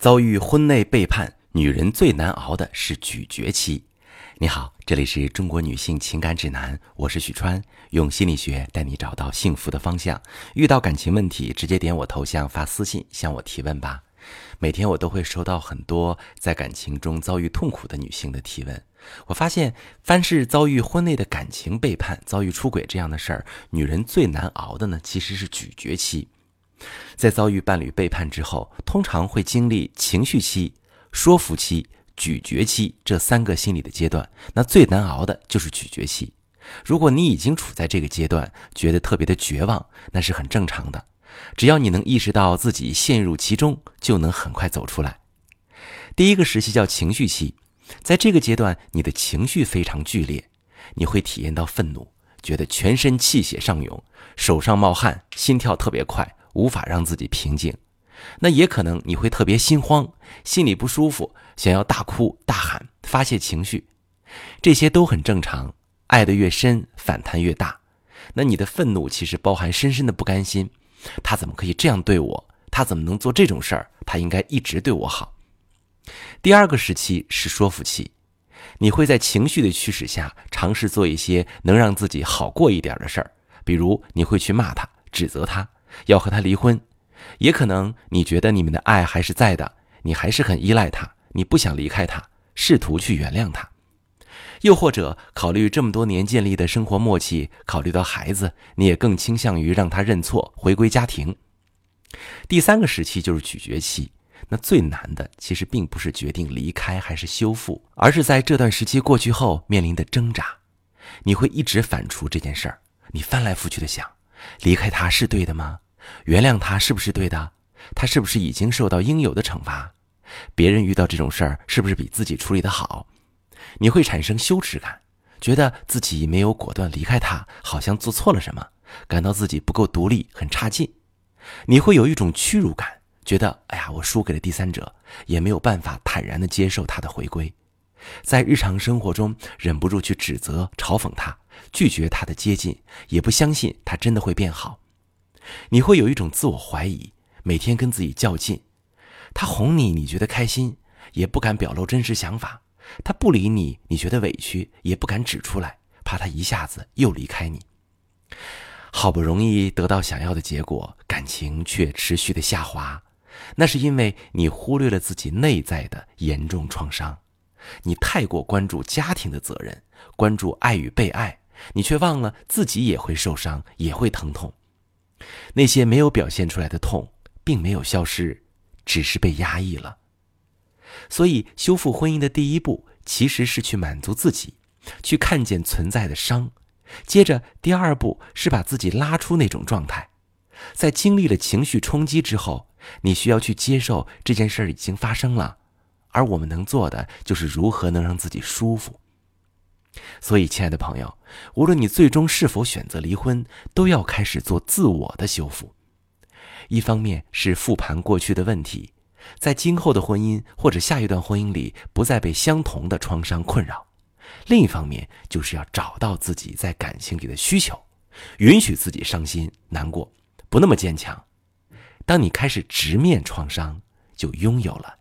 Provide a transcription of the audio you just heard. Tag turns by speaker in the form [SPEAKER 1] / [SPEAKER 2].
[SPEAKER 1] 遭遇婚内背叛，女人最难熬的是咀嚼期。你好，这里是中国女性情感指南，我是许川，用心理学带你找到幸福的方向。遇到感情问题，直接点我头像发私信向我提问吧。每天我都会收到很多在感情中遭遇痛苦的女性的提问。我发现，凡是遭遇婚内的感情背叛、遭遇出轨这样的事儿，女人最难熬的呢，其实是咀嚼期。在遭遇伴侣背叛之后，通常会经历情绪期、说服期、咀嚼期这三个心理的阶段。那最难熬的就是咀嚼期。如果你已经处在这个阶段，觉得特别的绝望，那是很正常的。只要你能意识到自己陷入其中，就能很快走出来。第一个时期叫情绪期，在这个阶段，你的情绪非常剧烈，你会体验到愤怒，觉得全身气血上涌，手上冒汗，心跳特别快。无法让自己平静，那也可能你会特别心慌，心里不舒服，想要大哭大喊发泄情绪，这些都很正常。爱得越深，反弹越大。那你的愤怒其实包含深深的不甘心，他怎么可以这样对我？他怎么能做这种事儿？他应该一直对我好。第二个时期是说服期，你会在情绪的驱使下尝试做一些能让自己好过一点的事儿，比如你会去骂他，指责他。要和他离婚，也可能你觉得你们的爱还是在的，你还是很依赖他，你不想离开他，试图去原谅他，又或者考虑这么多年建立的生活默契，考虑到孩子，你也更倾向于让他认错，回归家庭。第三个时期就是咀嚼期，那最难的其实并不是决定离开还是修复，而是在这段时期过去后面临的挣扎，你会一直反刍这件事儿，你翻来覆去的想。离开他是对的吗？原谅他是不是对的？他是不是已经受到应有的惩罚？别人遇到这种事儿是不是比自己处理的好？你会产生羞耻感，觉得自己没有果断离开他，好像做错了什么，感到自己不够独立，很差劲。你会有一种屈辱感，觉得哎呀，我输给了第三者，也没有办法坦然的接受他的回归。在日常生活中，忍不住去指责、嘲讽他，拒绝他的接近，也不相信他真的会变好。你会有一种自我怀疑，每天跟自己较劲。他哄你，你觉得开心，也不敢表露真实想法；他不理你，你觉得委屈，也不敢指出来，怕他一下子又离开你。好不容易得到想要的结果，感情却持续的下滑，那是因为你忽略了自己内在的严重创伤。你太过关注家庭的责任，关注爱与被爱，你却忘了自己也会受伤，也会疼痛。那些没有表现出来的痛，并没有消失，只是被压抑了。所以，修复婚姻的第一步，其实是去满足自己，去看见存在的伤。接着，第二步是把自己拉出那种状态。在经历了情绪冲击之后，你需要去接受这件事儿已经发生了。而我们能做的就是如何能让自己舒服。所以，亲爱的朋友，无论你最终是否选择离婚，都要开始做自我的修复。一方面是复盘过去的问题，在今后的婚姻或者下一段婚姻里不再被相同的创伤困扰；另一方面就是要找到自己在感情里的需求，允许自己伤心难过，不那么坚强。当你开始直面创伤，就拥有了。